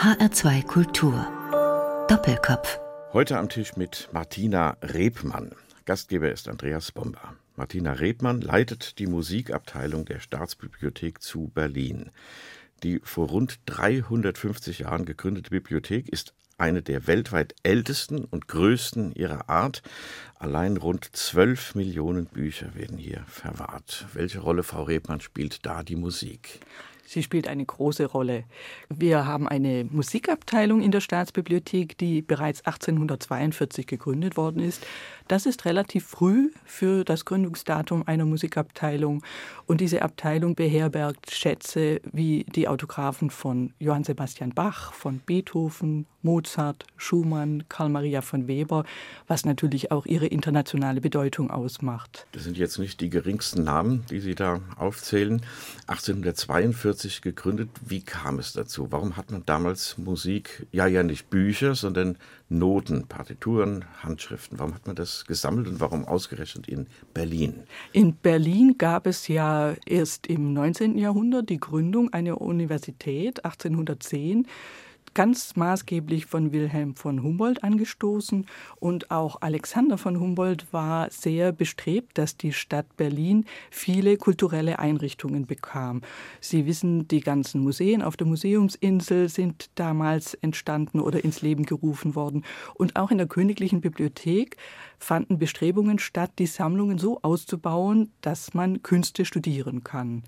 HR2 Kultur. Doppelkopf. Heute am Tisch mit Martina Rebmann. Gastgeber ist Andreas Bomber. Martina Rebmann leitet die Musikabteilung der Staatsbibliothek zu Berlin. Die vor rund 350 Jahren gegründete Bibliothek ist eine der weltweit ältesten und größten ihrer Art. Allein rund 12 Millionen Bücher werden hier verwahrt. Welche Rolle, Frau Rebmann, spielt da die Musik? Sie spielt eine große Rolle. Wir haben eine Musikabteilung in der Staatsbibliothek, die bereits 1842 gegründet worden ist. Das ist relativ früh für das Gründungsdatum einer Musikabteilung. Und diese Abteilung beherbergt Schätze wie die Autographen von Johann Sebastian Bach, von Beethoven, Mozart, Schumann, Karl Maria von Weber, was natürlich auch ihre internationale Bedeutung ausmacht. Das sind jetzt nicht die geringsten Namen, die Sie da aufzählen. 1842 gegründet. Wie kam es dazu? Warum hat man damals Musik, ja, ja nicht Bücher, sondern Noten, Partituren, Handschriften? Warum hat man das gesammelt und warum ausgerechnet in Berlin? In Berlin gab es ja erst im 19. Jahrhundert die Gründung einer Universität 1810 ganz maßgeblich von Wilhelm von Humboldt angestoßen und auch Alexander von Humboldt war sehr bestrebt, dass die Stadt Berlin viele kulturelle Einrichtungen bekam. Sie wissen, die ganzen Museen auf der Museumsinsel sind damals entstanden oder ins Leben gerufen worden und auch in der Königlichen Bibliothek fanden Bestrebungen statt, die Sammlungen so auszubauen, dass man Künste studieren kann.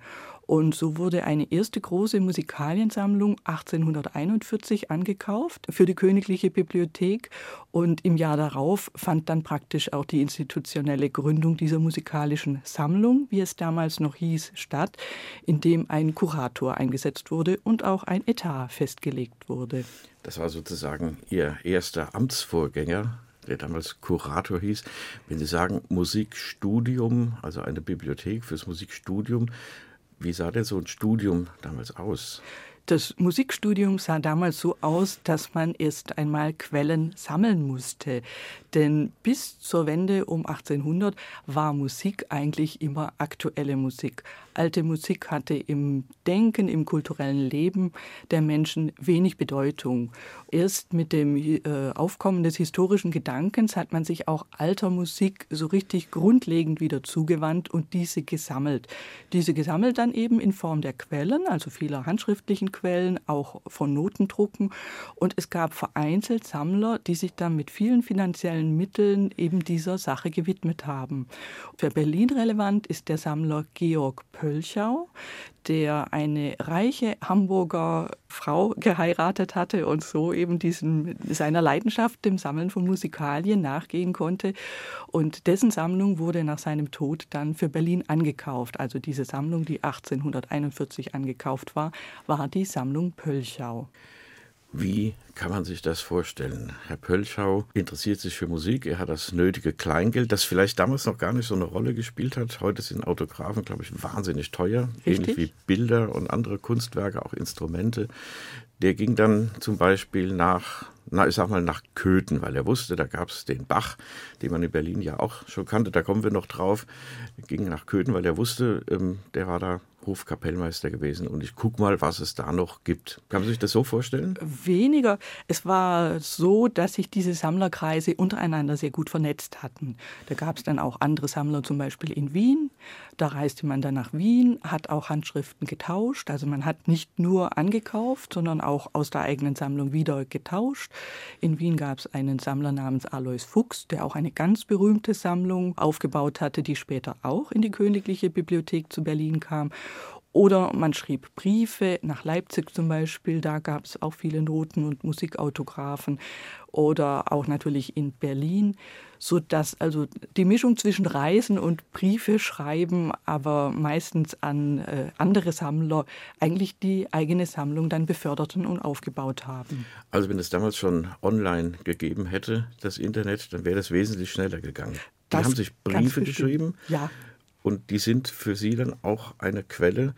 Und so wurde eine erste große Musikaliensammlung 1841 angekauft für die Königliche Bibliothek. Und im Jahr darauf fand dann praktisch auch die institutionelle Gründung dieser musikalischen Sammlung, wie es damals noch hieß, statt, indem ein Kurator eingesetzt wurde und auch ein Etat festgelegt wurde. Das war sozusagen Ihr erster Amtsvorgänger der damals Kurator hieß. Wenn Sie sagen Musikstudium, also eine Bibliothek fürs Musikstudium, wie sah denn so ein Studium damals aus? Das Musikstudium sah damals so aus, dass man erst einmal Quellen sammeln musste. Denn bis zur Wende um 1800 war Musik eigentlich immer aktuelle Musik. Alte Musik hatte im Denken, im kulturellen Leben der Menschen wenig Bedeutung. Erst mit dem äh, Aufkommen des historischen Gedankens hat man sich auch alter Musik so richtig grundlegend wieder zugewandt und diese gesammelt. Diese gesammelt dann eben in Form der Quellen, also vieler handschriftlichen Quellen, auch von Notendrucken. Und es gab vereinzelt Sammler, die sich dann mit vielen finanziellen Mitteln eben dieser Sache gewidmet haben. Für Berlin relevant ist der Sammler Georg Pölchau, der eine reiche Hamburger Frau geheiratet hatte und so eben diesen, seiner Leidenschaft, dem Sammeln von Musikalien, nachgehen konnte. Und dessen Sammlung wurde nach seinem Tod dann für Berlin angekauft. Also diese Sammlung, die 1841 angekauft war, war die Sammlung Pölchau. Wie kann man sich das vorstellen? Herr Pölschau interessiert sich für Musik, er hat das nötige Kleingeld, das vielleicht damals noch gar nicht so eine Rolle gespielt hat. Heute sind Autographen, glaube ich, wahnsinnig teuer, Richtig? ähnlich wie Bilder und andere Kunstwerke, auch Instrumente. Der ging dann zum Beispiel nach na, ich sag mal nach Köthen, weil er wusste, da gab es den Bach, den man in Berlin ja auch schon kannte, da kommen wir noch drauf. Er ging nach Köthen, weil er wusste, ähm, der war da Hofkapellmeister gewesen und ich gucke mal, was es da noch gibt. Kann man sich das so vorstellen? Weniger. Es war so, dass sich diese Sammlerkreise untereinander sehr gut vernetzt hatten. Da gab es dann auch andere Sammler, zum Beispiel in Wien. Da reiste man dann nach Wien, hat auch Handschriften getauscht. Also man hat nicht nur angekauft, sondern auch aus der eigenen Sammlung wieder getauscht. In Wien gab es einen Sammler namens Alois Fuchs, der auch eine ganz berühmte Sammlung aufgebaut hatte, die später auch in die Königliche Bibliothek zu Berlin kam. Oder man schrieb Briefe nach Leipzig zum Beispiel, da gab es auch viele Noten und Musikautographen. Oder auch natürlich in Berlin, sodass also die Mischung zwischen Reisen und Briefe schreiben, aber meistens an äh, andere Sammler, eigentlich die eigene Sammlung dann beförderten und aufgebaut haben. Also wenn es damals schon online gegeben hätte, das Internet, dann wäre das wesentlich schneller gegangen. Die das haben sich Briefe geschrieben. Ja Und die sind für Sie dann auch eine Quelle,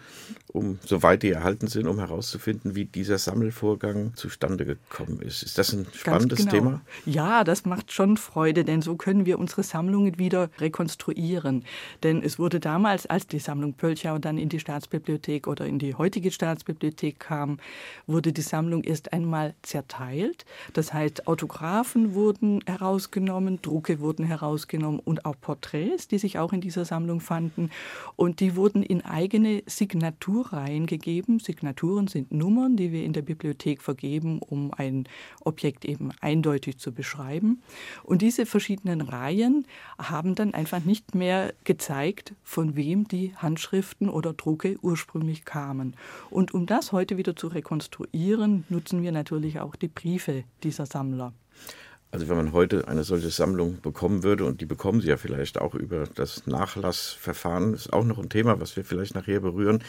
um, soweit die erhalten sind, um herauszufinden, wie dieser Sammelvorgang zustande gekommen ist. Ist das ein spannendes genau. Thema? Ja, das macht schon Freude, denn so können wir unsere Sammlungen wieder rekonstruieren. Denn es wurde damals, als die Sammlung Pölchau dann in die Staatsbibliothek oder in die heutige Staatsbibliothek kam, wurde die Sammlung erst einmal zerteilt. Das heißt, Autographen wurden herausgenommen, Drucke wurden herausgenommen und auch Porträts, die sich auch in dieser Sammlung fanden fanden. Und die wurden in eigene Signaturreihen gegeben. Signaturen sind Nummern, die wir in der Bibliothek vergeben, um ein Objekt eben eindeutig zu beschreiben. Und diese verschiedenen Reihen haben dann einfach nicht mehr gezeigt, von wem die Handschriften oder Drucke ursprünglich kamen. Und um das heute wieder zu rekonstruieren, nutzen wir natürlich auch die Briefe dieser Sammler. Also wenn man heute eine solche Sammlung bekommen würde, und die bekommen Sie ja vielleicht auch über das Nachlassverfahren, ist auch noch ein Thema, was wir vielleicht nachher berühren,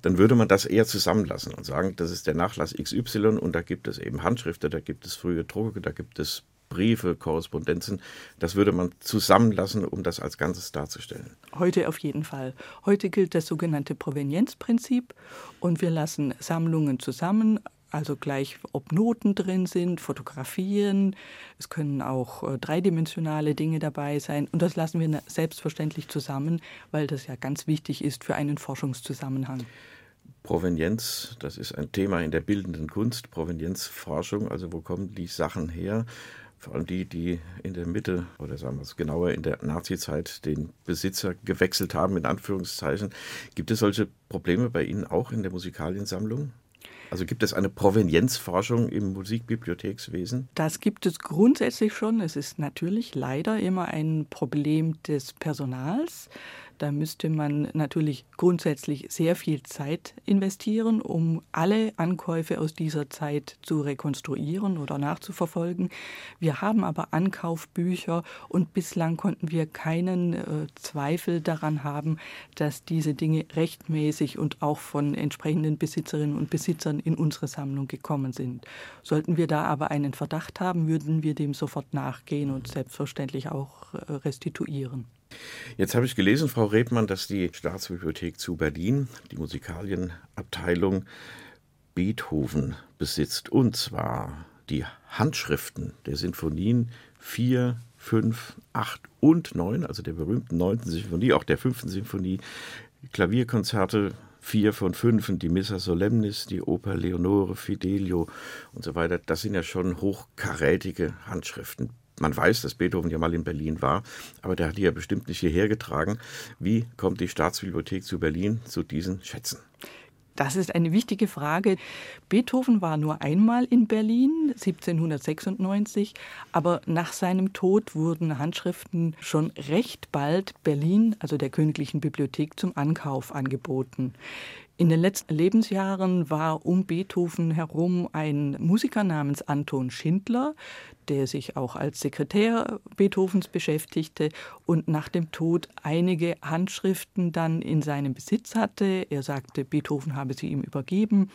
dann würde man das eher zusammenlassen und sagen, das ist der Nachlass XY und da gibt es eben Handschriften, da gibt es frühe Drucke, da gibt es Briefe, Korrespondenzen. Das würde man zusammenlassen, um das als Ganzes darzustellen. Heute auf jeden Fall. Heute gilt das sogenannte Provenienzprinzip und wir lassen Sammlungen zusammen also gleich, ob Noten drin sind, Fotografien, es können auch äh, dreidimensionale Dinge dabei sein. Und das lassen wir selbstverständlich zusammen, weil das ja ganz wichtig ist für einen Forschungszusammenhang. Provenienz, das ist ein Thema in der bildenden Kunst, Provenienzforschung, also wo kommen die Sachen her? Vor allem die, die in der Mitte oder sagen wir es genauer in der Nazizeit den Besitzer gewechselt haben, in Anführungszeichen. Gibt es solche Probleme bei Ihnen auch in der Musikaliensammlung? Also gibt es eine Provenienzforschung im Musikbibliothekswesen? Das gibt es grundsätzlich schon. Es ist natürlich leider immer ein Problem des Personals. Da müsste man natürlich grundsätzlich sehr viel Zeit investieren, um alle Ankäufe aus dieser Zeit zu rekonstruieren oder nachzuverfolgen. Wir haben aber Ankaufbücher und bislang konnten wir keinen äh, Zweifel daran haben, dass diese Dinge rechtmäßig und auch von entsprechenden Besitzerinnen und Besitzern in unsere Sammlung gekommen sind. Sollten wir da aber einen Verdacht haben, würden wir dem sofort nachgehen und selbstverständlich auch äh, restituieren. Jetzt habe ich gelesen, Frau Rebmann, dass die Staatsbibliothek zu Berlin, die Musikalienabteilung, Beethoven besitzt. Und zwar die Handschriften der Sinfonien 4, 5, 8 und 9, also der berühmten 9. Sinfonie, auch der 5. Sinfonie, Klavierkonzerte 4 von 5, die Missa Solemnis, die Oper Leonore, Fidelio und so weiter. Das sind ja schon hochkarätige Handschriften. Man weiß, dass Beethoven ja mal in Berlin war, aber der hat die ja bestimmt nicht hierher getragen. Wie kommt die Staatsbibliothek zu Berlin zu diesen Schätzen? Das ist eine wichtige Frage. Beethoven war nur einmal in Berlin, 1796, aber nach seinem Tod wurden Handschriften schon recht bald Berlin, also der Königlichen Bibliothek, zum Ankauf angeboten. In den letzten Lebensjahren war um Beethoven herum ein Musiker namens Anton Schindler, der sich auch als Sekretär Beethovens beschäftigte und nach dem Tod einige Handschriften dann in seinem Besitz hatte. Er sagte, Beethoven habe sie ihm übergeben.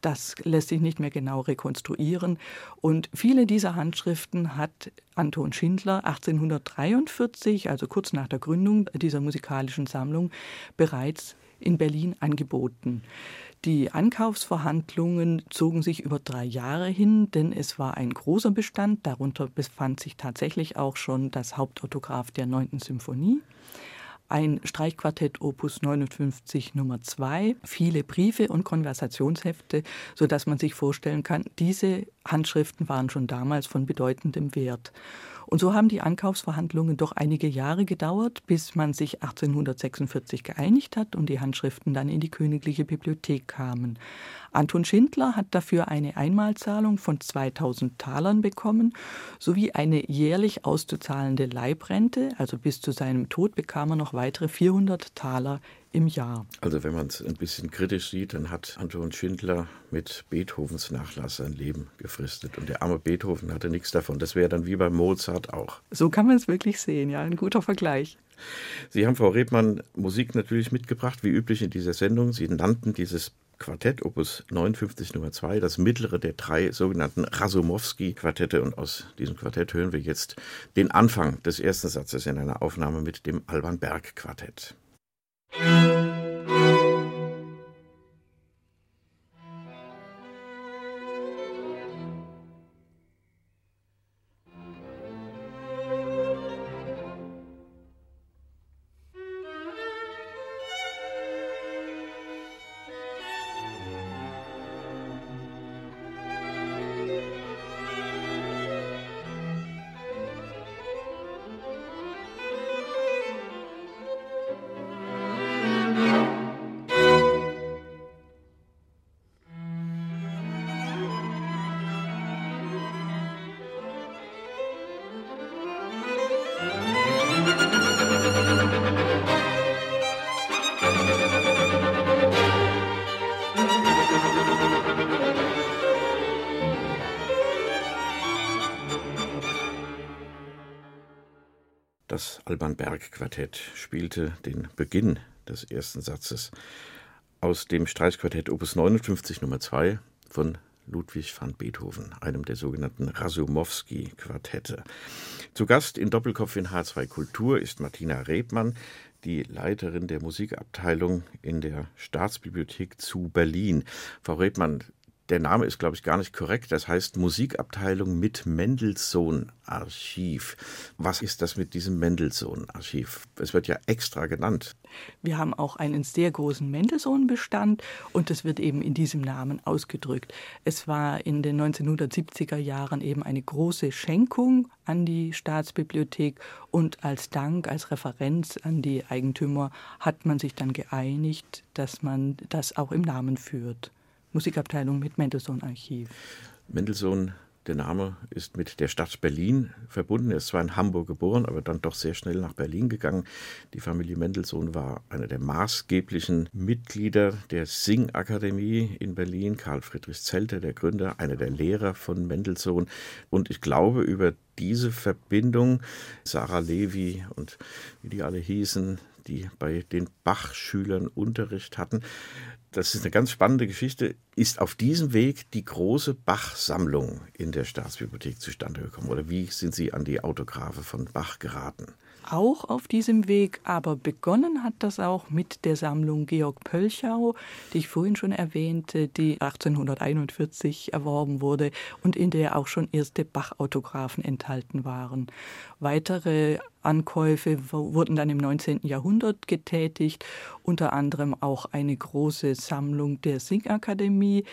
Das lässt sich nicht mehr genau rekonstruieren. Und viele dieser Handschriften hat Anton Schindler 1843, also kurz nach der Gründung dieser musikalischen Sammlung, bereits in Berlin angeboten. Die Ankaufsverhandlungen zogen sich über drei Jahre hin, denn es war ein großer Bestand. Darunter befand sich tatsächlich auch schon das Hauptautograph der 9. Symphonie ein Streichquartett Opus 59 Nummer 2, viele Briefe und Konversationshefte, sodass man sich vorstellen kann, diese Handschriften waren schon damals von bedeutendem Wert. Und so haben die Ankaufsverhandlungen doch einige Jahre gedauert, bis man sich 1846 geeinigt hat und die Handschriften dann in die Königliche Bibliothek kamen. Anton Schindler hat dafür eine Einmalzahlung von 2000 Talern bekommen, sowie eine jährlich auszuzahlende Leibrente, also bis zu seinem Tod bekam er noch weitere 400 Taler im Jahr. Also wenn man es ein bisschen kritisch sieht, dann hat Anton Schindler mit Beethovens Nachlass sein Leben gefristet. Und der arme Beethoven hatte nichts davon. Das wäre dann wie bei Mozart auch. So kann man es wirklich sehen, ja, ein guter Vergleich. Sie haben, Frau Rebmann, Musik natürlich mitgebracht, wie üblich in dieser Sendung. Sie nannten dieses Quartett Opus 59 Nummer 2, das mittlere der drei sogenannten Rasumowski-Quartette. Und aus diesem Quartett hören wir jetzt den Anfang des ersten Satzes in einer Aufnahme mit dem Alban Berg Quartett. Berg Quartett spielte den Beginn des ersten Satzes aus dem Streichquartett Opus 59 Nummer 2 von Ludwig van Beethoven, einem der sogenannten Rasumowski-Quartette. Zu Gast in Doppelkopf in H2 Kultur ist Martina Rebmann, die Leiterin der Musikabteilung in der Staatsbibliothek zu Berlin. Frau Rebmann, der Name ist, glaube ich, gar nicht korrekt. Das heißt Musikabteilung mit Mendelssohn-Archiv. Was ist das mit diesem Mendelssohn-Archiv? Es wird ja extra genannt. Wir haben auch einen sehr großen Mendelssohn-Bestand und das wird eben in diesem Namen ausgedrückt. Es war in den 1970er Jahren eben eine große Schenkung an die Staatsbibliothek und als Dank, als Referenz an die Eigentümer hat man sich dann geeinigt, dass man das auch im Namen führt. Musikabteilung mit Mendelssohn-Archiv. Mendelssohn, der Name ist mit der Stadt Berlin verbunden. Er ist zwar in Hamburg geboren, aber dann doch sehr schnell nach Berlin gegangen. Die Familie Mendelssohn war einer der maßgeblichen Mitglieder der Singakademie in Berlin. Karl Friedrich Zelter, der Gründer, einer der Lehrer von Mendelssohn. Und ich glaube, über diese Verbindung, Sarah Levi und wie die alle hießen, die bei den Bach-Schülern Unterricht hatten, das ist eine ganz spannende Geschichte, ist auf diesem Weg die große Bach-Sammlung in der Staatsbibliothek zustande gekommen? Oder wie sind Sie an die Autographe von Bach geraten? Auch auf diesem Weg, aber begonnen hat das auch mit der Sammlung Georg Pölchau, die ich vorhin schon erwähnte, die 1841 erworben wurde und in der auch schon erste Bach-Autographen enthalten waren. Weitere Ankäufe wurden dann im 19. Jahrhundert getätigt, unter anderem auch eine große Sammlung der Singakademie,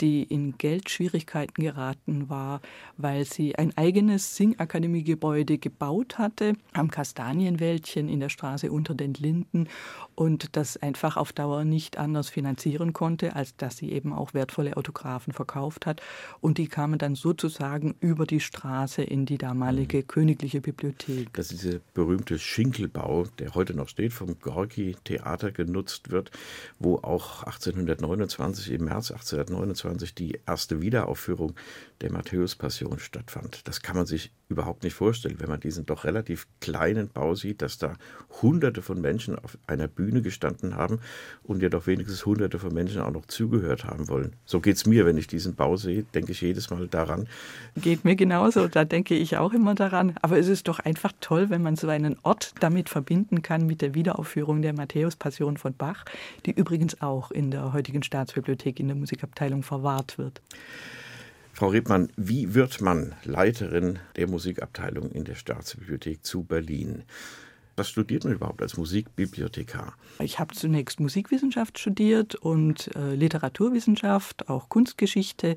die in Geldschwierigkeiten geraten war, weil sie ein eigenes Singakademiegebäude gebaut hatte am Kastanienwäldchen in der Straße unter den Linden und das einfach auf Dauer nicht anders finanzieren konnte, als dass sie eben auch wertvolle Autographen verkauft hat und die kamen dann sozusagen über die Straße in die damalige königliche Bibliothek. Das ist dieser berühmte Schinkelbau, der heute noch steht, vom Gorki Theater genutzt wird, wo auch 1829 im März 1829 1923 die erste Wiederaufführung der Matthäus-Passion stattfand. Das kann man sich überhaupt nicht vorstellen, wenn man diesen doch relativ kleinen Bau sieht, dass da Hunderte von Menschen auf einer Bühne gestanden haben und ja doch wenigstens Hunderte von Menschen auch noch zugehört haben wollen. So geht es mir, wenn ich diesen Bau sehe, denke ich jedes Mal daran. Geht mir genauso, da denke ich auch immer daran. Aber es ist doch einfach toll, wenn man so einen Ort damit verbinden kann mit der Wiederaufführung der Matthäus-Passion von Bach, die übrigens auch in der heutigen Staatsbibliothek in der Musikabteilung verwahrt wird. Frau Rebmann, wie wird man Leiterin der Musikabteilung in der Staatsbibliothek zu Berlin? Was studiert man überhaupt als Musikbibliothekar? Ich habe zunächst Musikwissenschaft studiert und äh, Literaturwissenschaft, auch Kunstgeschichte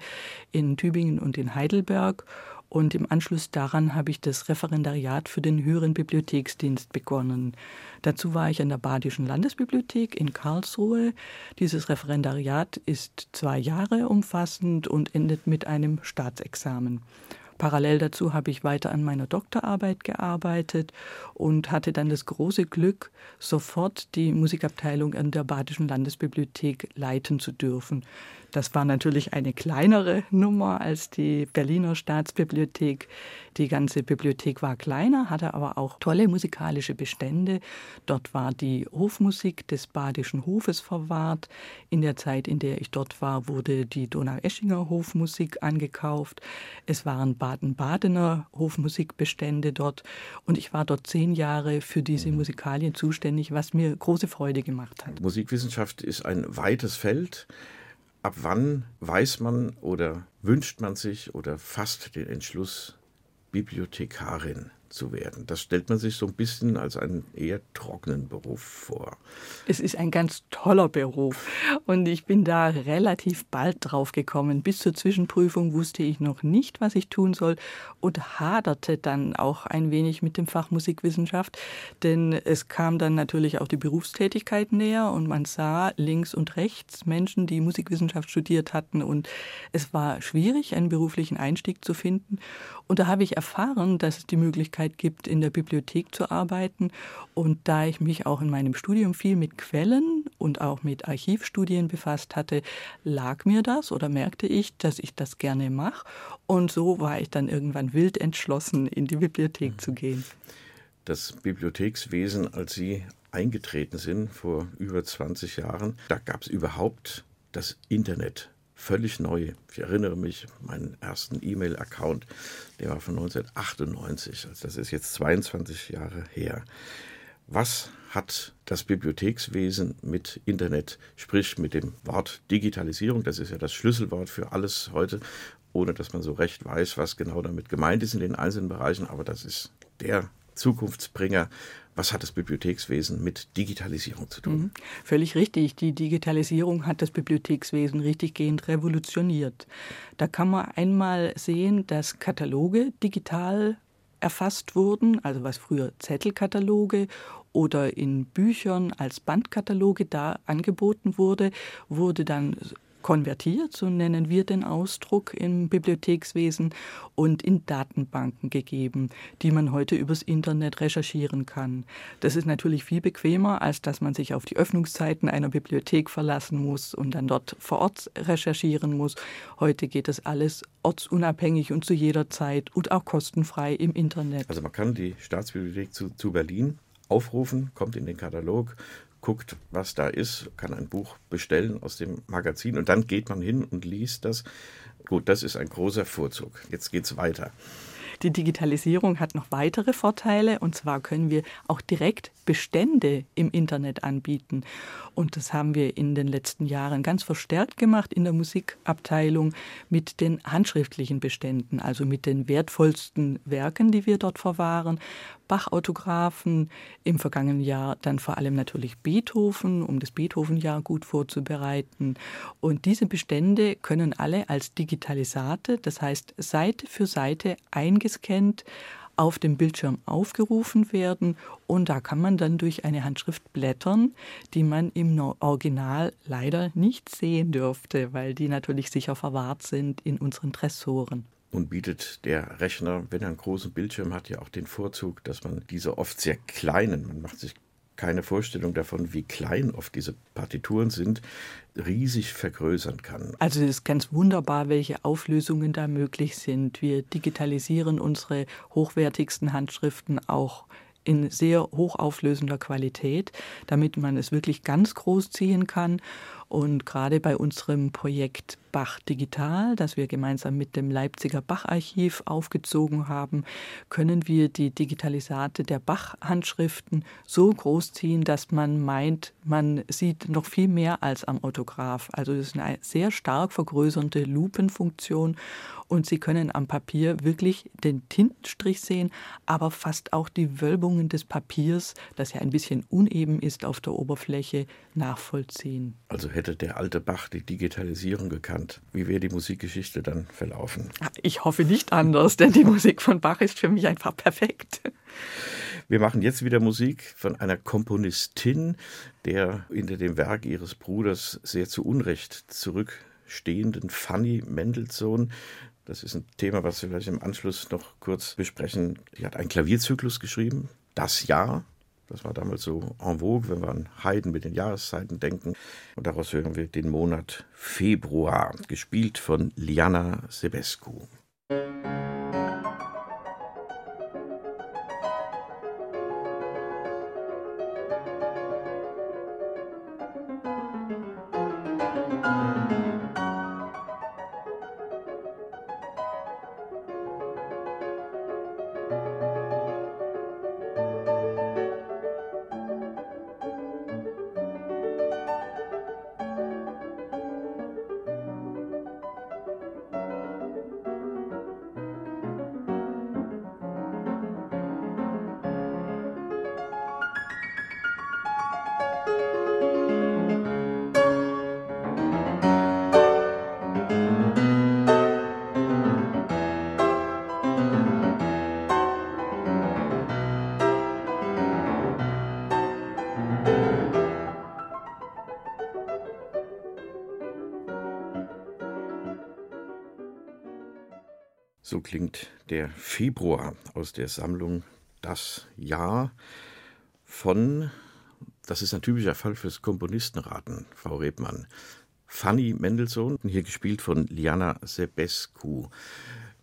in Tübingen und in Heidelberg und im Anschluss daran habe ich das Referendariat für den höheren Bibliotheksdienst begonnen. Dazu war ich an der Badischen Landesbibliothek in Karlsruhe. Dieses Referendariat ist zwei Jahre umfassend und endet mit einem Staatsexamen. Parallel dazu habe ich weiter an meiner Doktorarbeit gearbeitet und hatte dann das große Glück, sofort die Musikabteilung an der Badischen Landesbibliothek leiten zu dürfen. Das war natürlich eine kleinere Nummer als die Berliner Staatsbibliothek. Die ganze Bibliothek war kleiner, hatte aber auch tolle musikalische Bestände. Dort war die Hofmusik des Badischen Hofes verwahrt. In der Zeit, in der ich dort war, wurde die Donaueschinger Hofmusik angekauft. Es waren Baden-Badener Hofmusikbestände dort. Und ich war dort zehn Jahre für diese Musikalien zuständig, was mir große Freude gemacht hat. Musikwissenschaft ist ein weites Feld. Ab wann weiß man oder wünscht man sich oder fasst den Entschluss, Bibliothekarin zu werden. Das stellt man sich so ein bisschen als einen eher trockenen Beruf vor. Es ist ein ganz toller Beruf und ich bin da relativ bald drauf gekommen. Bis zur Zwischenprüfung wusste ich noch nicht, was ich tun soll und haderte dann auch ein wenig mit dem Fach Musikwissenschaft, denn es kam dann natürlich auch die Berufstätigkeit näher und man sah links und rechts Menschen, die Musikwissenschaft studiert hatten und es war schwierig, einen beruflichen Einstieg zu finden und da habe ich erfahren, dass es die Möglichkeit gibt, in der Bibliothek zu arbeiten. Und da ich mich auch in meinem Studium viel mit Quellen und auch mit Archivstudien befasst hatte, lag mir das oder merkte ich, dass ich das gerne mache. Und so war ich dann irgendwann wild entschlossen, in die Bibliothek mhm. zu gehen. Das Bibliothekswesen, als Sie eingetreten sind vor über 20 Jahren, da gab es überhaupt das Internet völlig neu. Ich erinnere mich, meinen ersten E-Mail-Account, der war von 1998, also das ist jetzt 22 Jahre her. Was hat das Bibliothekswesen mit Internet, sprich mit dem Wort Digitalisierung, das ist ja das Schlüsselwort für alles heute, ohne dass man so recht weiß, was genau damit gemeint ist in den einzelnen Bereichen, aber das ist der Zukunftsbringer was hat das Bibliothekswesen mit Digitalisierung zu tun? Mhm. Völlig richtig. Die Digitalisierung hat das Bibliothekswesen richtiggehend revolutioniert. Da kann man einmal sehen, dass Kataloge digital erfasst wurden, also was früher Zettelkataloge oder in Büchern als Bandkataloge da angeboten wurde, wurde dann konvertiert, so nennen wir den Ausdruck im Bibliothekswesen, und in Datenbanken gegeben, die man heute übers Internet recherchieren kann. Das ist natürlich viel bequemer, als dass man sich auf die Öffnungszeiten einer Bibliothek verlassen muss und dann dort vor Ort recherchieren muss. Heute geht das alles ortsunabhängig und zu jeder Zeit und auch kostenfrei im Internet. Also man kann die Staatsbibliothek zu, zu Berlin aufrufen, kommt in den Katalog, guckt, was da ist, kann ein Buch bestellen aus dem Magazin und dann geht man hin und liest das. Gut, das ist ein großer Vorzug. Jetzt geht es weiter. Die Digitalisierung hat noch weitere Vorteile und zwar können wir auch direkt Bestände im Internet anbieten. Und das haben wir in den letzten Jahren ganz verstärkt gemacht in der Musikabteilung mit den handschriftlichen Beständen, also mit den wertvollsten Werken, die wir dort verwahren. Bach-Autographen, im vergangenen Jahr dann vor allem natürlich Beethoven, um das Beethoven-Jahr gut vorzubereiten. Und diese Bestände können alle als Digitalisate, das heißt Seite für Seite eingescannt, auf dem Bildschirm aufgerufen werden und da kann man dann durch eine Handschrift blättern, die man im Original leider nicht sehen dürfte, weil die natürlich sicher verwahrt sind in unseren Tressoren. Und bietet der Rechner, wenn er einen großen Bildschirm hat, ja auch den Vorzug, dass man diese oft sehr kleinen, man macht sich keine Vorstellung davon, wie klein oft diese Partituren sind, riesig vergrößern kann. Also es ist ganz wunderbar, welche Auflösungen da möglich sind. Wir digitalisieren unsere hochwertigsten Handschriften auch in sehr hochauflösender Qualität, damit man es wirklich ganz groß ziehen kann. Und gerade bei unserem Projekt Bach Digital, das wir gemeinsam mit dem Leipziger Bach-Archiv aufgezogen haben, können wir die Digitalisate der Bach-Handschriften so großziehen, dass man meint, man sieht noch viel mehr als am Autograph. Also es ist eine sehr stark vergrößernde Lupenfunktion und Sie können am Papier wirklich den Tintenstrich sehen, aber fast auch die Wölbungen des Papiers, das ja ein bisschen uneben ist auf der Oberfläche, nachvollziehen. Also hätte der alte Bach die Digitalisierung gekannt, wie wäre die Musikgeschichte dann verlaufen. Ich hoffe nicht anders, denn die Musik von Bach ist für mich einfach perfekt. Wir machen jetzt wieder Musik von einer Komponistin, der hinter dem Werk ihres Bruders sehr zu Unrecht zurückstehenden Fanny Mendelssohn. Das ist ein Thema, was wir vielleicht im Anschluss noch kurz besprechen. Sie hat einen Klavierzyklus geschrieben, Das Jahr, Das war damals so en vogue, wenn wir an Haydn mit den Jahreszeiten denken. Und daraus hören wir den Monat Februar, gespielt von Liana Sebescu. So klingt der Februar aus der Sammlung Das Jahr von, das ist ein typischer Fall fürs Komponistenraten, Frau Rebmann, Fanny Mendelssohn, hier gespielt von Liana Sebescu.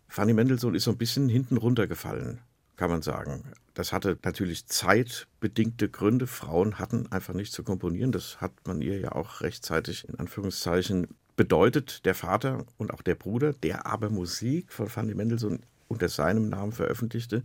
Fanny Mendelssohn ist so ein bisschen hinten runtergefallen, kann man sagen. Das hatte natürlich zeitbedingte Gründe. Frauen hatten einfach nicht zu komponieren. Das hat man ihr ja auch rechtzeitig in Anführungszeichen bedeutet der Vater und auch der Bruder, der aber Musik von Fanny Mendelssohn unter seinem Namen veröffentlichte.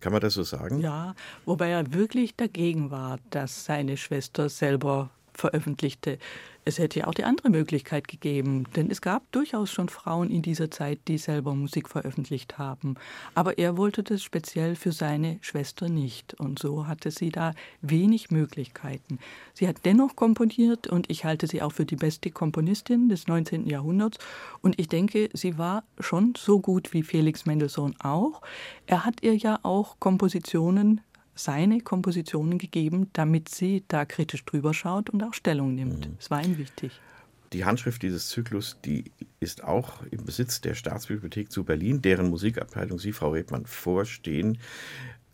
Kann man das so sagen? Ja, wobei er wirklich dagegen war, dass seine Schwester selber veröffentlichte. Es hätte ja auch die andere Möglichkeit gegeben, denn es gab durchaus schon Frauen in dieser Zeit, die selber Musik veröffentlicht haben. Aber er wollte das speziell für seine Schwester nicht. Und so hatte sie da wenig Möglichkeiten. Sie hat dennoch komponiert und ich halte sie auch für die beste Komponistin des 19. Jahrhunderts. Und ich denke, sie war schon so gut wie Felix Mendelssohn auch. Er hat ihr ja auch Kompositionen seine Kompositionen gegeben, damit sie da kritisch drüber schaut und auch Stellung nimmt. Mhm. Es war ihm wichtig. Die Handschrift dieses Zyklus, die ist auch im Besitz der Staatsbibliothek zu Berlin, deren Musikabteilung Sie, Frau Rebmann, vorstehen.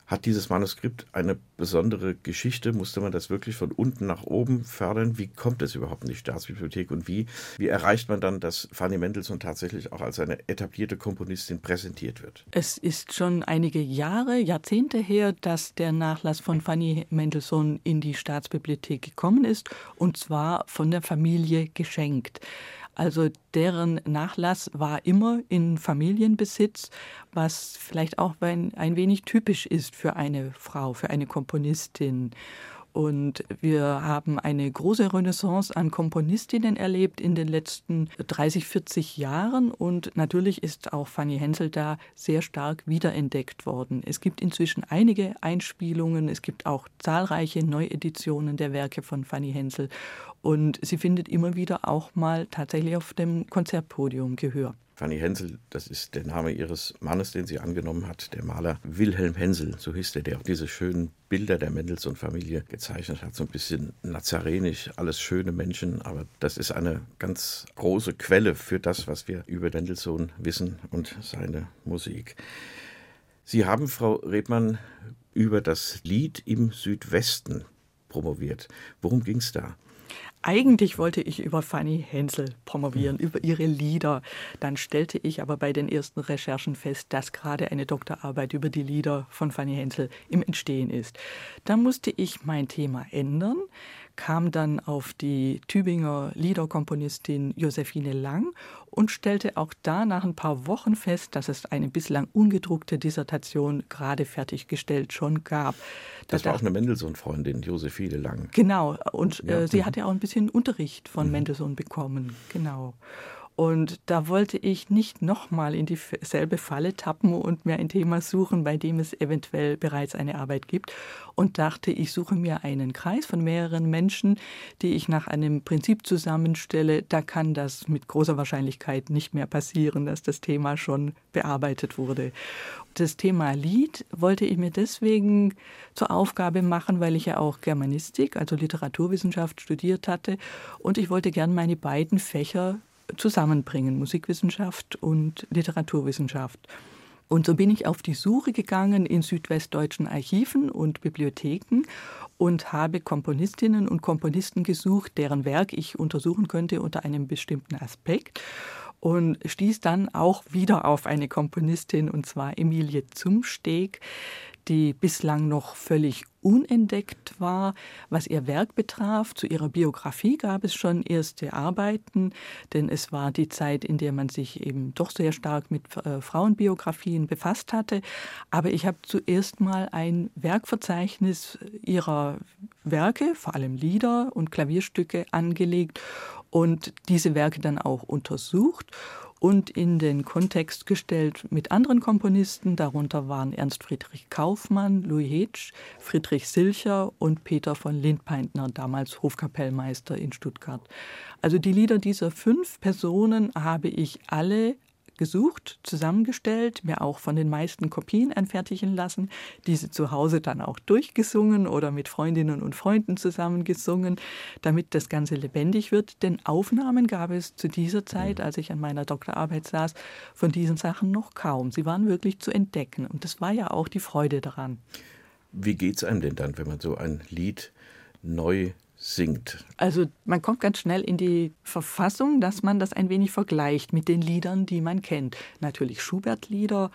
Hat dieses Manuskript eine besondere Geschichte? Musste man das wirklich von unten nach oben fördern? Wie kommt es überhaupt in die Staatsbibliothek und wie, wie erreicht man dann, dass Fanny Mendelssohn tatsächlich auch als eine etablierte Komponistin präsentiert wird? Es ist schon einige Jahre, Jahrzehnte her, dass der Nachlass von Fanny Mendelssohn in die Staatsbibliothek gekommen ist und zwar von der Familie geschenkt. Also deren Nachlass war immer in Familienbesitz, was vielleicht auch ein, wenig typisch ist für eine Frau, für eine Komponistin. Und wir haben eine große Renaissance an Komponistinnen erlebt in den letzten 30, 40 Jahren. Und natürlich ist auch Fanny Hensel da sehr stark wiederentdeckt worden. Es gibt inzwischen einige Einspielungen. Es gibt auch zahlreiche Neueditionen der Werke von Fanny Hensel. Und sie findet immer wieder auch mal tatsächlich auf dem Konzertpodium Gehör. Fanny Hensel, das ist der Name ihres Mannes, den sie angenommen hat, der Maler Wilhelm Hensel, so hieß der, der auch diese schönen Bilder der Mendelssohn-Familie gezeichnet hat, so ein bisschen nazarenisch, alles schöne Menschen, aber das ist eine ganz große Quelle für das, was wir über Mendelssohn wissen und seine Musik. Sie haben, Frau Rebmann, über das Lied im Südwesten promoviert. Worum ging es da? Eigentlich wollte ich über Fanny Hensel promovieren, über ihre Lieder. Dann stellte ich aber bei den ersten Recherchen fest, dass gerade eine Doktorarbeit über die Lieder von Fanny Hensel im Entstehen ist. Da musste ich mein Thema ändern kam dann auf die Tübinger Liederkomponistin Josephine Lang und stellte auch da nach ein paar Wochen fest, dass es eine bislang ungedruckte Dissertation gerade fertiggestellt schon gab. Das da war auch eine Mendelssohn-Freundin, Josephine Lang. Genau, und ja. äh, sie hatte auch ein bisschen Unterricht von mhm. Mendelssohn bekommen, genau. Und da wollte ich nicht nochmal in dieselbe Falle tappen und mir ein Thema suchen, bei dem es eventuell bereits eine Arbeit gibt. Und dachte, ich suche mir einen Kreis von mehreren Menschen, die ich nach einem Prinzip zusammenstelle. Da kann das mit großer Wahrscheinlichkeit nicht mehr passieren, dass das Thema schon bearbeitet wurde. Das Thema Lied wollte ich mir deswegen zur Aufgabe machen, weil ich ja auch Germanistik, also Literaturwissenschaft studiert hatte. Und ich wollte gern meine beiden Fächer zusammenbringen, Musikwissenschaft und Literaturwissenschaft. Und so bin ich auf die Suche gegangen in südwestdeutschen Archiven und Bibliotheken und habe Komponistinnen und Komponisten gesucht, deren Werk ich untersuchen könnte unter einem bestimmten Aspekt und stieß dann auch wieder auf eine Komponistin, und zwar Emilie Zumsteg, die bislang noch völlig unentdeckt war, was ihr Werk betraf. Zu ihrer Biografie gab es schon erste Arbeiten, denn es war die Zeit, in der man sich eben doch sehr stark mit äh, Frauenbiografien befasst hatte. Aber ich habe zuerst mal ein Werkverzeichnis ihrer Werke, vor allem Lieder und Klavierstücke, angelegt und diese Werke dann auch untersucht und in den Kontext gestellt mit anderen Komponisten. Darunter waren Ernst Friedrich Kaufmann, Louis Hetsch, Friedrich Silcher und Peter von Lindpeintner, damals Hofkapellmeister in Stuttgart. Also die Lieder dieser fünf Personen habe ich alle gesucht, zusammengestellt, mir auch von den meisten Kopien anfertigen lassen, diese zu Hause dann auch durchgesungen oder mit Freundinnen und Freunden zusammengesungen, damit das Ganze lebendig wird. Denn Aufnahmen gab es zu dieser Zeit, als ich an meiner Doktorarbeit saß, von diesen Sachen noch kaum. Sie waren wirklich zu entdecken und das war ja auch die Freude daran. Wie geht es einem denn dann, wenn man so ein Lied neu singt. Also man kommt ganz schnell in die Verfassung, dass man das ein wenig vergleicht mit den Liedern, die man kennt. Natürlich Schubert-Lieder,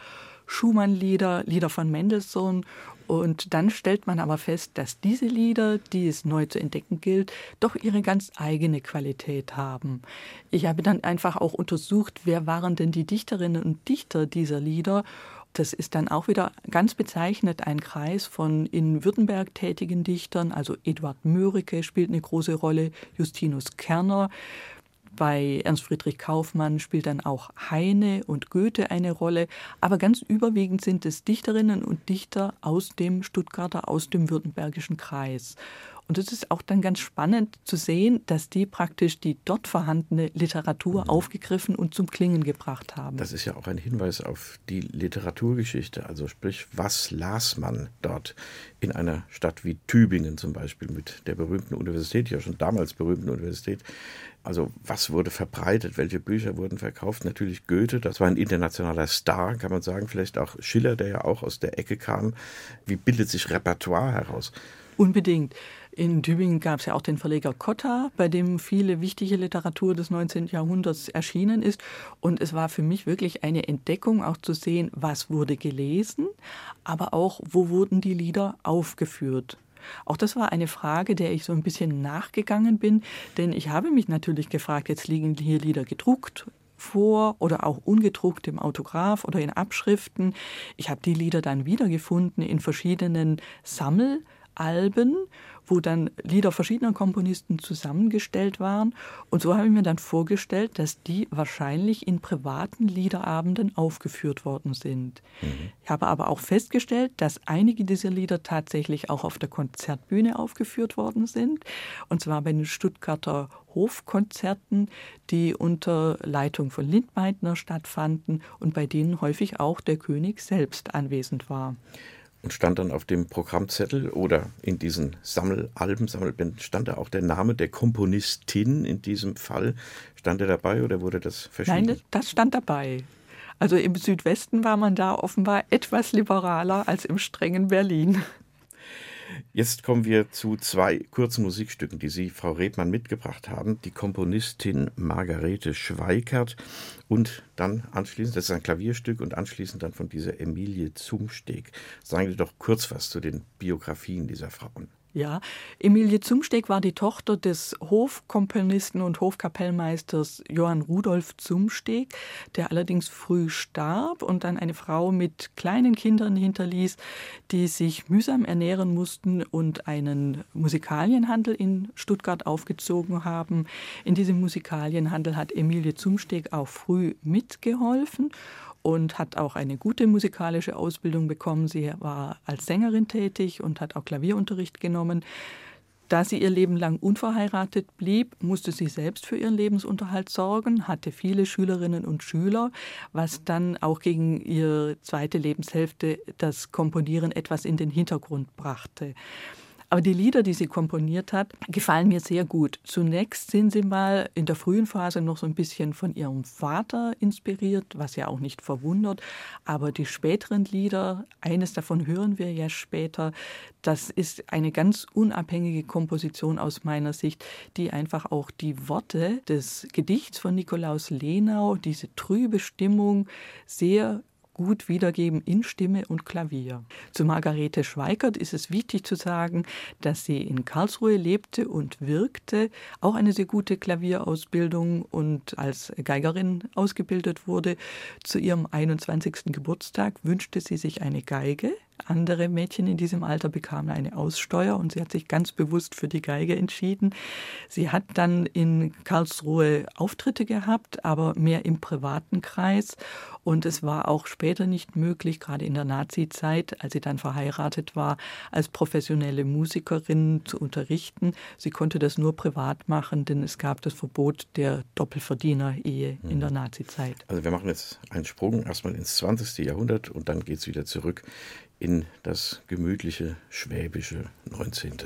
Schumann-Lieder, Lieder von Mendelssohn. Und dann stellt man aber fest, dass diese Lieder, die es neu zu entdecken gilt, doch ihre ganz eigene Qualität haben. Ich habe dann einfach auch untersucht, wer waren denn die Dichterinnen und Dichter dieser Lieder das ist dann auch wieder ganz bezeichnet ein Kreis von in Württemberg tätigen Dichtern. Also Eduard Mörike spielt eine große Rolle, Justinus Kerner. Bei Ernst Friedrich Kaufmann spielt dann auch Heine und Goethe eine Rolle. Aber ganz überwiegend sind es Dichterinnen und Dichter aus dem Stuttgarter, aus dem württembergischen Kreis. Und es ist auch dann ganz spannend zu sehen, dass die praktisch die dort vorhandene Literatur mhm. aufgegriffen und zum Klingen gebracht haben. Das ist ja auch ein Hinweis auf die Literaturgeschichte. Also sprich, was las man dort in einer Stadt wie Tübingen zum Beispiel mit der berühmten Universität, ja schon damals berühmten Universität. Also was wurde verbreitet, welche Bücher wurden verkauft? Natürlich Goethe, das war ein internationaler Star, kann man sagen. Vielleicht auch Schiller, der ja auch aus der Ecke kam. Wie bildet sich Repertoire heraus? Unbedingt. In Tübingen gab es ja auch den Verleger Cotta, bei dem viele wichtige Literatur des 19. Jahrhunderts erschienen ist. Und es war für mich wirklich eine Entdeckung, auch zu sehen, was wurde gelesen, aber auch, wo wurden die Lieder aufgeführt. Auch das war eine Frage, der ich so ein bisschen nachgegangen bin, denn ich habe mich natürlich gefragt, jetzt liegen hier Lieder gedruckt vor oder auch ungedruckt im Autograph oder in Abschriften. Ich habe die Lieder dann wiedergefunden in verschiedenen Sammelalben wo dann Lieder verschiedener Komponisten zusammengestellt waren. Und so habe ich mir dann vorgestellt, dass die wahrscheinlich in privaten Liederabenden aufgeführt worden sind. Mhm. Ich habe aber auch festgestellt, dass einige dieser Lieder tatsächlich auch auf der Konzertbühne aufgeführt worden sind. Und zwar bei den Stuttgarter Hofkonzerten, die unter Leitung von Lindmeitner stattfanden und bei denen häufig auch der König selbst anwesend war und stand dann auf dem Programmzettel oder in diesen Sammelalben, Sammelbänden stand da auch der Name der Komponistin in diesem Fall. Stand er dabei oder wurde das verschieden? Nein, das stand dabei. Also im Südwesten war man da offenbar etwas liberaler als im strengen Berlin. Jetzt kommen wir zu zwei kurzen Musikstücken, die Sie, Frau Rebmann, mitgebracht haben. Die Komponistin Margarete Schweikert und dann anschließend, das ist ein Klavierstück und anschließend dann von dieser Emilie Zumsteg. Sagen Sie doch kurz was zu den Biografien dieser Frauen. Ja, Emilie Zumsteg war die Tochter des Hofkomponisten und Hofkapellmeisters Johann Rudolf Zumsteg, der allerdings früh starb und dann eine Frau mit kleinen Kindern hinterließ, die sich mühsam ernähren mussten und einen Musikalienhandel in Stuttgart aufgezogen haben. In diesem Musikalienhandel hat Emilie Zumsteg auch früh mitgeholfen und hat auch eine gute musikalische Ausbildung bekommen. Sie war als Sängerin tätig und hat auch Klavierunterricht genommen. Da sie ihr Leben lang unverheiratet blieb, musste sie selbst für ihren Lebensunterhalt sorgen, hatte viele Schülerinnen und Schüler, was dann auch gegen ihre zweite Lebenshälfte das Komponieren etwas in den Hintergrund brachte. Aber die Lieder, die sie komponiert hat, gefallen mir sehr gut. Zunächst sind sie mal in der frühen Phase noch so ein bisschen von ihrem Vater inspiriert, was ja auch nicht verwundert. Aber die späteren Lieder, eines davon hören wir ja später, das ist eine ganz unabhängige Komposition aus meiner Sicht, die einfach auch die Worte des Gedichts von Nikolaus Lenau, diese trübe Stimmung sehr gut wiedergeben in Stimme und Klavier. Zu Margarete Schweikert ist es wichtig zu sagen, dass sie in Karlsruhe lebte und wirkte, auch eine sehr gute Klavierausbildung und als Geigerin ausgebildet wurde. Zu ihrem 21. Geburtstag wünschte sie sich eine Geige, andere Mädchen in diesem Alter bekamen eine Aussteuer und sie hat sich ganz bewusst für die Geige entschieden. Sie hat dann in Karlsruhe Auftritte gehabt, aber mehr im privaten Kreis. Und es war auch später nicht möglich, gerade in der Nazi-Zeit, als sie dann verheiratet war, als professionelle Musikerin zu unterrichten. Sie konnte das nur privat machen, denn es gab das Verbot der Doppelverdiener-Ehe in mhm. der Nazi-Zeit. Also wir machen jetzt einen Sprung erstmal ins 20. Jahrhundert und dann geht es wieder zurück in das gemütliche schwäbische 19.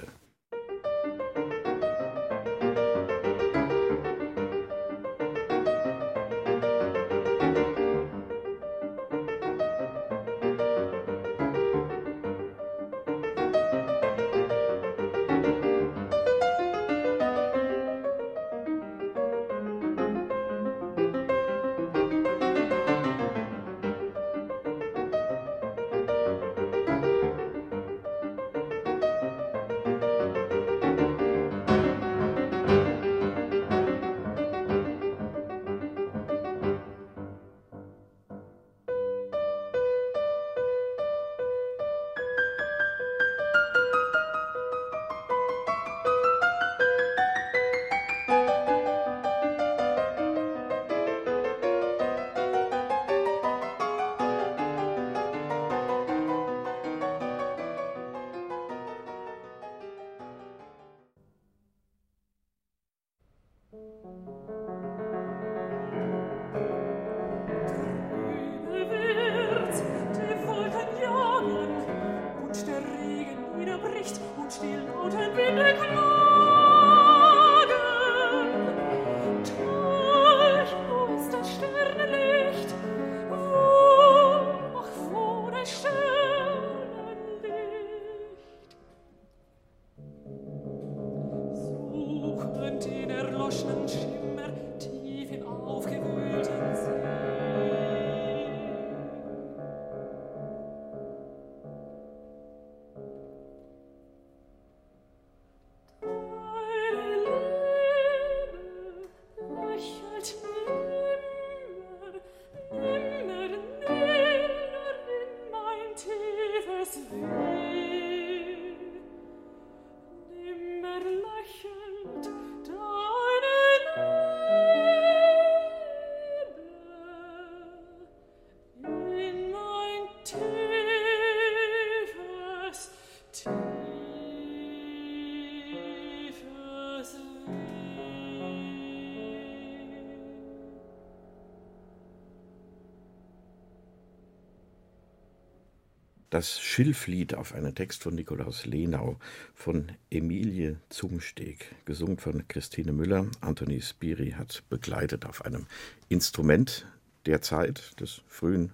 das Schilflied auf einen Text von Nikolaus Lenau von Emilie Zumsteg, gesungen von Christine Müller. Anthony Spiri hat begleitet auf einem Instrument der Zeit des frühen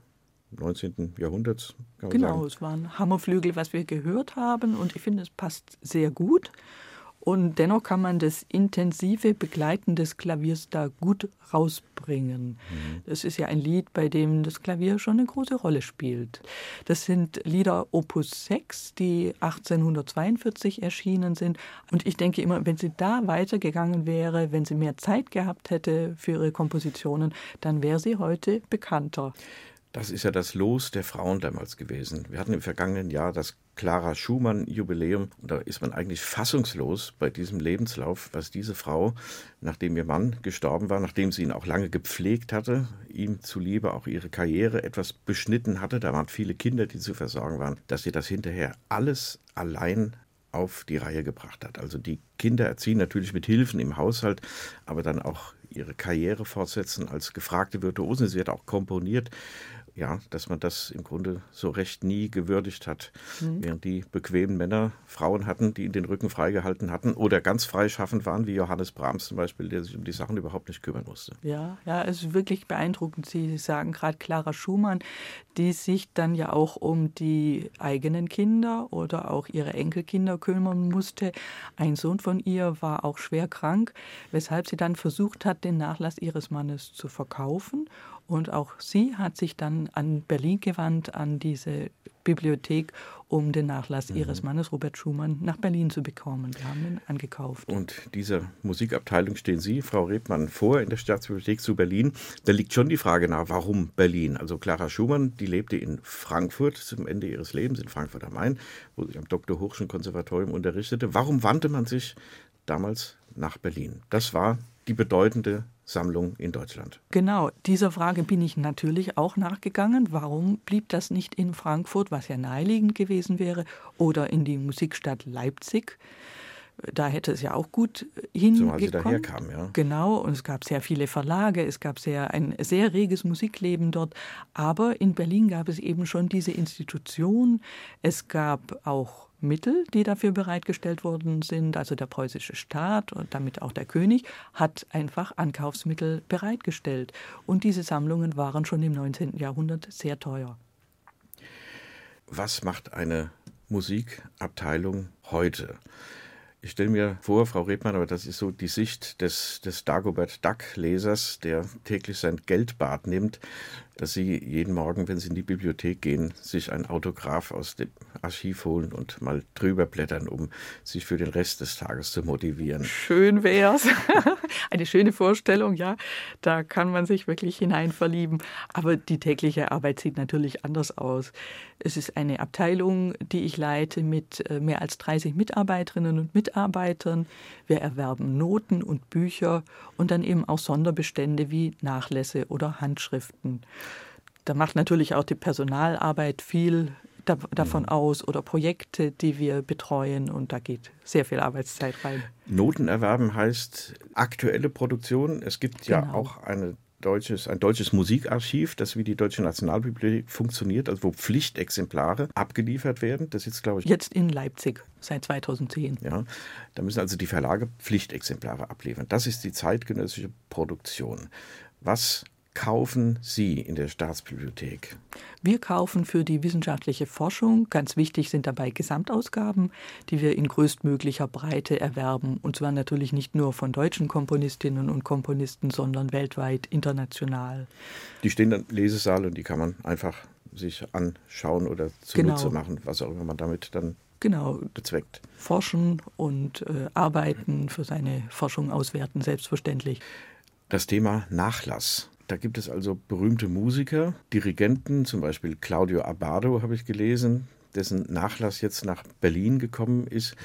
19. Jahrhunderts. genau, es war ein Hammerflügel, was wir gehört haben und ich finde, es passt sehr gut. Und dennoch kann man das intensive Begleiten des Klaviers da gut rausbringen. Mhm. Das ist ja ein Lied, bei dem das Klavier schon eine große Rolle spielt. Das sind Lieder Opus 6, die 1842 erschienen sind. Und ich denke immer, wenn sie da weitergegangen wäre, wenn sie mehr Zeit gehabt hätte für ihre Kompositionen, dann wäre sie heute bekannter. Das ist ja das Los der Frauen damals gewesen. Wir hatten im vergangenen Jahr das Clara Schumann-Jubiläum. Da ist man eigentlich fassungslos bei diesem Lebenslauf, was diese Frau, nachdem ihr Mann gestorben war, nachdem sie ihn auch lange gepflegt hatte, ihm zuliebe auch ihre Karriere etwas beschnitten hatte, da waren viele Kinder, die zu versorgen waren, dass sie das hinterher alles allein auf die Reihe gebracht hat. Also die Kinder erziehen natürlich mit Hilfen im Haushalt, aber dann auch ihre Karriere fortsetzen als gefragte Virtuose. Sie hat auch komponiert ja, dass man das im Grunde so recht nie gewürdigt hat, mhm. während die bequemen Männer Frauen hatten, die den Rücken freigehalten hatten oder ganz freischaffend waren, wie Johannes Brahms zum Beispiel, der sich um die Sachen überhaupt nicht kümmern musste. Ja, ja, es ist wirklich beeindruckend. Sie sagen gerade Clara Schumann, die sich dann ja auch um die eigenen Kinder oder auch ihre Enkelkinder kümmern musste. Ein Sohn von ihr war auch schwer krank, weshalb sie dann versucht hat, den Nachlass ihres Mannes zu verkaufen und auch sie hat sich dann an Berlin gewandt, an diese Bibliothek, um den Nachlass mhm. ihres Mannes Robert Schumann nach Berlin zu bekommen. Wir haben ihn angekauft. Und dieser Musikabteilung stehen Sie, Frau Rebmann, vor in der Staatsbibliothek zu Berlin. Da liegt schon die Frage nahe, warum Berlin? Also Clara Schumann, die lebte in Frankfurt zum Ende ihres Lebens, in Frankfurt am Main, wo sie am Dr. Hochschen Konservatorium unterrichtete. Warum wandte man sich damals nach Berlin? Das war die bedeutende Sammlung in Deutschland. Genau, dieser Frage bin ich natürlich auch nachgegangen. Warum blieb das nicht in Frankfurt, was ja naheliegend gewesen wäre, oder in die Musikstadt Leipzig? Da hätte es ja auch gut hingekommen. So, sie daherkam, ja. Genau, und es gab sehr viele Verlage, es gab sehr, ein sehr reges Musikleben dort. Aber in Berlin gab es eben schon diese Institution. Es gab auch Mittel, die dafür bereitgestellt worden sind. Also der preußische Staat und damit auch der König hat einfach Ankaufsmittel bereitgestellt. Und diese Sammlungen waren schon im 19. Jahrhundert sehr teuer. Was macht eine Musikabteilung heute? Ich stelle mir vor, Frau Rebmann, aber das ist so die Sicht des, des Dagobert Duck-Lesers, der täglich sein Geldbad nimmt, dass Sie jeden Morgen, wenn Sie in die Bibliothek gehen, sich ein Autograph aus dem Archiv holen und mal drüber blättern, um sich für den Rest des Tages zu motivieren. Schön wär's. Eine schöne Vorstellung, ja. Da kann man sich wirklich hineinverlieben. Aber die tägliche Arbeit sieht natürlich anders aus. Es ist eine Abteilung, die ich leite mit äh, mehr als 30 Mitarbeiterinnen und Mitarbeitern. Wir erwerben Noten und Bücher und dann eben auch Sonderbestände wie Nachlässe oder Handschriften. Da macht natürlich auch die Personalarbeit viel davon mhm. aus oder Projekte, die wir betreuen und da geht sehr viel Arbeitszeit rein. Noten erwerben heißt aktuelle Produktion. Es gibt genau. ja auch eine deutsches, ein deutsches Musikarchiv, das wie die Deutsche Nationalbibliothek funktioniert, also wo Pflichtexemplare abgeliefert werden. Das ist, glaube ich. Jetzt in Leipzig seit 2010. Ja, da müssen also die Verlage Pflichtexemplare abliefern. Das ist die zeitgenössische Produktion. Was kaufen Sie in der Staatsbibliothek? Wir kaufen für die wissenschaftliche Forschung. Ganz wichtig sind dabei Gesamtausgaben, die wir in größtmöglicher Breite erwerben. Und zwar natürlich nicht nur von deutschen Komponistinnen und Komponisten, sondern weltweit, international. Die stehen dann im Lesesaal und die kann man einfach sich anschauen oder zunutze genau. machen, was auch immer man damit dann genau. bezweckt. Forschen und äh, arbeiten, für seine Forschung auswerten, selbstverständlich. Das Thema Nachlass da gibt es also berühmte Musiker, Dirigenten, zum Beispiel Claudio Abbado habe ich gelesen, dessen Nachlass jetzt nach Berlin gekommen ist.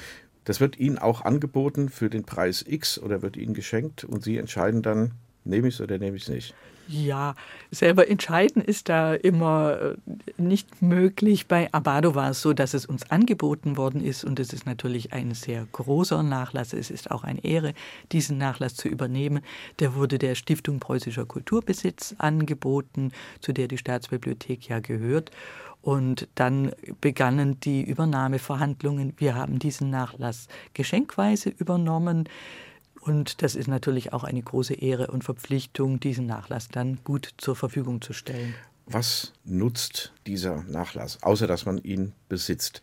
Das wird Ihnen auch angeboten für den Preis X oder wird Ihnen geschenkt und Sie entscheiden dann, nehme ich es oder nehme ich es nicht. Ja, selber entscheiden ist da immer äh, nicht möglich. Bei Abado war es so, dass es uns angeboten worden ist und es ist natürlich ein sehr großer Nachlass. Es ist auch eine Ehre, diesen Nachlass zu übernehmen. Der wurde der Stiftung Preußischer Kulturbesitz angeboten, zu der die Staatsbibliothek ja gehört. Und dann begannen die Übernahmeverhandlungen. Wir haben diesen Nachlass geschenkweise übernommen. Und das ist natürlich auch eine große Ehre und Verpflichtung, diesen Nachlass dann gut zur Verfügung zu stellen. Was nutzt dieser Nachlass, außer dass man ihn besitzt?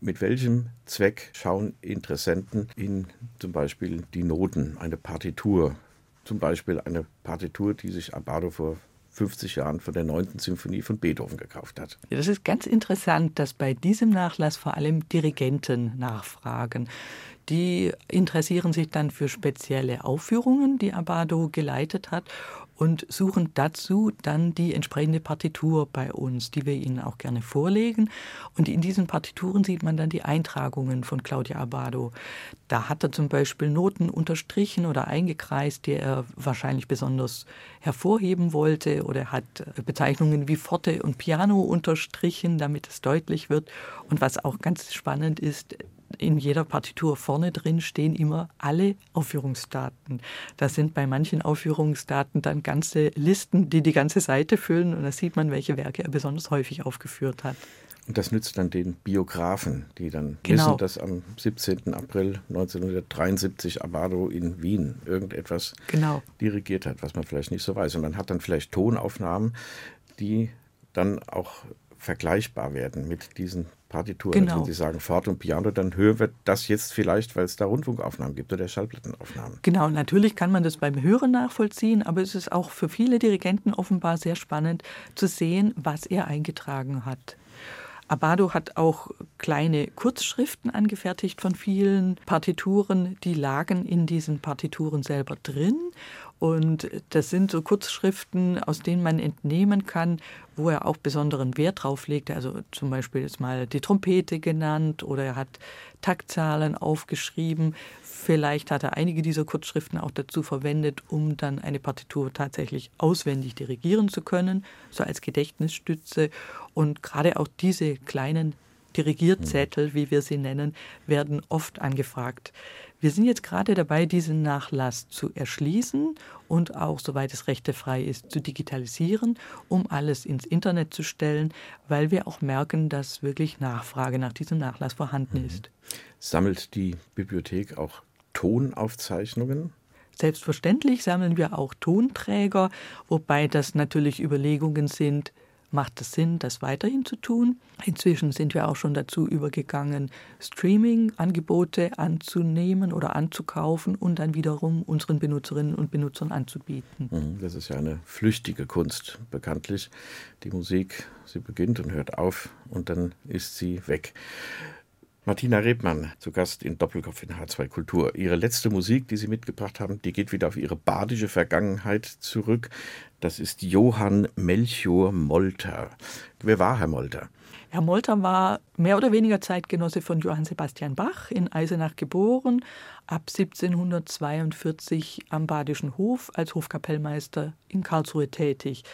Mit welchem Zweck schauen Interessenten in zum Beispiel die Noten, eine Partitur, zum Beispiel eine Partitur, die sich Abado vor 50 Jahren von der 9. Symphonie von Beethoven gekauft hat. Ja, das ist ganz interessant, dass bei diesem Nachlass vor allem Dirigenten nachfragen. Die interessieren sich dann für spezielle Aufführungen, die Abado geleitet hat und suchen dazu dann die entsprechende Partitur bei uns, die wir ihnen auch gerne vorlegen. Und in diesen Partituren sieht man dann die Eintragungen von Claudia Abado. Da hat er zum Beispiel Noten unterstrichen oder eingekreist, die er wahrscheinlich besonders hervorheben wollte, oder hat Bezeichnungen wie Forte und Piano unterstrichen, damit es deutlich wird. Und was auch ganz spannend ist, in jeder Partitur vorne drin stehen immer alle Aufführungsdaten. Das sind bei manchen Aufführungsdaten dann ganze Listen, die die ganze Seite füllen und da sieht man, welche Werke er besonders häufig aufgeführt hat. Und das nützt dann den Biografen, die dann genau. wissen, dass am 17. April 1973 Abado in Wien irgendetwas genau. dirigiert hat, was man vielleicht nicht so weiß. Und man hat dann vielleicht Tonaufnahmen, die dann auch vergleichbar werden mit diesen Partituren. Genau. Wenn Sie sagen Fort und Piano, dann hören wir das jetzt vielleicht, weil es da Rundfunkaufnahmen gibt oder Schallplattenaufnahmen. Genau, natürlich kann man das beim Hören nachvollziehen, aber es ist auch für viele Dirigenten offenbar sehr spannend zu sehen, was er eingetragen hat. Abado hat auch kleine Kurzschriften angefertigt von vielen Partituren, die lagen in diesen Partituren selber drin. Und das sind so Kurzschriften, aus denen man entnehmen kann, wo er auch besonderen Wert drauf legte. Also zum Beispiel ist mal die Trompete genannt oder er hat Taktzahlen aufgeschrieben. Vielleicht hat er einige dieser Kurzschriften auch dazu verwendet, um dann eine Partitur tatsächlich auswendig dirigieren zu können, so als Gedächtnisstütze. Und gerade auch diese kleinen Dirigierzettel, wie wir sie nennen, werden oft angefragt. Wir sind jetzt gerade dabei, diesen Nachlass zu erschließen und auch, soweit es rechtefrei ist, zu digitalisieren, um alles ins Internet zu stellen, weil wir auch merken, dass wirklich Nachfrage nach diesem Nachlass vorhanden mhm. ist. Sammelt die Bibliothek auch Tonaufzeichnungen? Selbstverständlich sammeln wir auch Tonträger, wobei das natürlich Überlegungen sind, macht es Sinn, das weiterhin zu tun. Inzwischen sind wir auch schon dazu übergegangen, Streaming-Angebote anzunehmen oder anzukaufen und dann wiederum unseren Benutzerinnen und Benutzern anzubieten. Mhm, das ist ja eine flüchtige Kunst, bekanntlich. Die Musik, sie beginnt und hört auf und dann ist sie weg. Martina Rebmann, zu Gast in Doppelkopf in H2 Kultur. Ihre letzte Musik, die Sie mitgebracht haben, die geht wieder auf Ihre badische Vergangenheit zurück. Das ist Johann Melchior Molter. Wer war Herr Molter? Herr Molter war mehr oder weniger Zeitgenosse von Johann Sebastian Bach, in Eisenach geboren, ab 1742 am Badischen Hof als Hofkapellmeister in Karlsruhe tätig.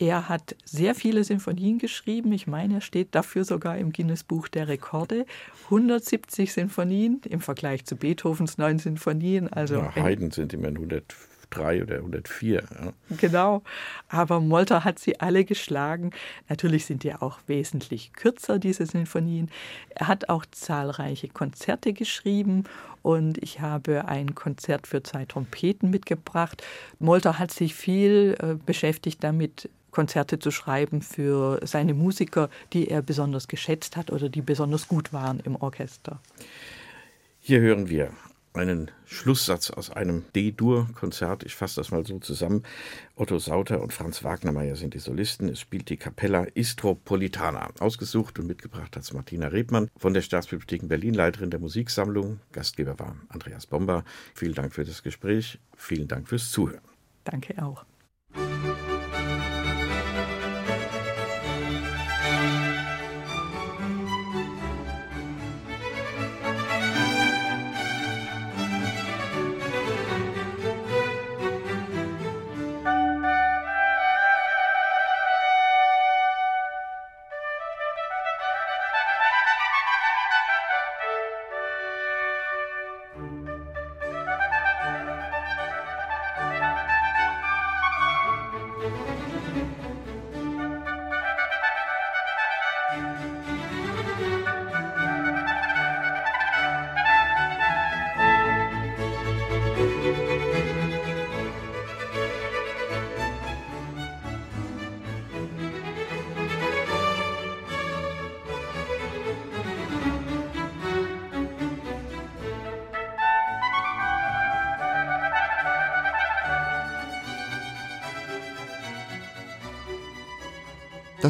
Er hat sehr viele Sinfonien geschrieben. Ich meine, er steht dafür sogar im Guinness-Buch der Rekorde. 170 Sinfonien im Vergleich zu Beethovens neun Sinfonien. Also ja, Haydn sind immerhin 103 oder 104. Ja. Genau. Aber Molter hat sie alle geschlagen. Natürlich sind die auch wesentlich kürzer, diese Sinfonien. Er hat auch zahlreiche Konzerte geschrieben und ich habe ein Konzert für zwei Trompeten mitgebracht. Molter hat sich viel äh, beschäftigt damit, Konzerte zu schreiben für seine Musiker, die er besonders geschätzt hat oder die besonders gut waren im Orchester. Hier hören wir einen Schlusssatz aus einem D-Dur-Konzert. Ich fasse das mal so zusammen. Otto Sauter und Franz Wagnermeier sind die Solisten. Es spielt die Capella Istropolitana. Ausgesucht und mitgebracht hat Martina Rebmann von der Staatsbibliothek in Berlin, Leiterin der Musiksammlung. Gastgeber war Andreas Bomber. Vielen Dank für das Gespräch. Vielen Dank fürs Zuhören. Danke auch.